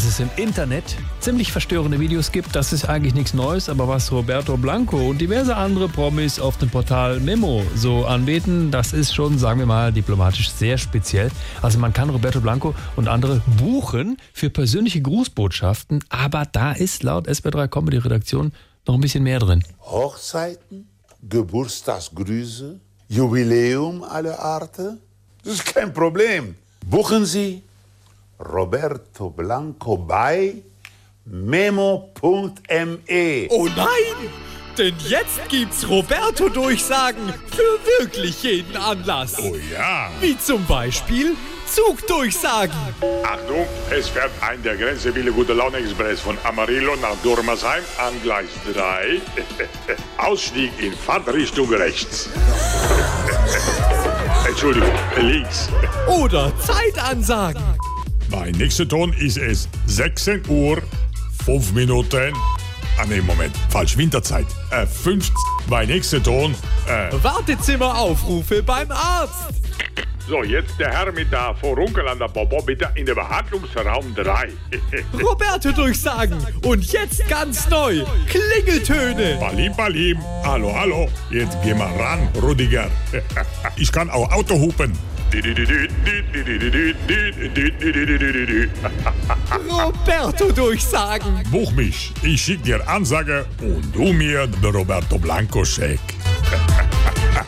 Dass es im Internet ziemlich verstörende Videos gibt, das ist eigentlich nichts Neues, aber was Roberto Blanco und diverse andere Promis auf dem Portal Memo so anbeten, das ist schon, sagen wir mal, diplomatisch sehr speziell. Also man kann Roberto Blanco und andere buchen für persönliche Grußbotschaften, aber da ist laut SB3 Comedy Redaktion noch ein bisschen mehr drin. Hochzeiten, Geburtstagsgrüße, Jubiläum aller Arten. Das ist kein Problem. Buchen Sie Roberto Blanco bei memo.me. Oh nein! Denn jetzt gibt's Roberto-Durchsagen für wirklich jeden Anlass. Oh ja. Wie zum Beispiel Zugdurchsagen. Achtung, es fährt ein der Grenzebile Gute Laune Express von Amarillo nach Dormersheim an Gleis 3. Ausstieg in Fahrtrichtung rechts. Entschuldigung, links. Oder Zeitansagen. Mein nächster Ton ist es 16 Uhr, 5 Minuten. Ah ne, Moment, falsch, Winterzeit. Äh, 50. Mein nächster Ton. Äh, Wartezimmeraufrufe beim Arzt. so, jetzt der Herr mit der Vorunkel an der Bobo, bitte in der Behandlungsraum 3. Roberto-Durchsagen. Und jetzt ganz neu. Klingeltöne. Balim, Balim. Hallo, hallo. Jetzt geh mal ran, Rudiger. Ich kann auch Auto hupen. Roberto-Durchsagen. Buch mich. Ich schick dir Ansage und du mir den Roberto Blanco Scheck.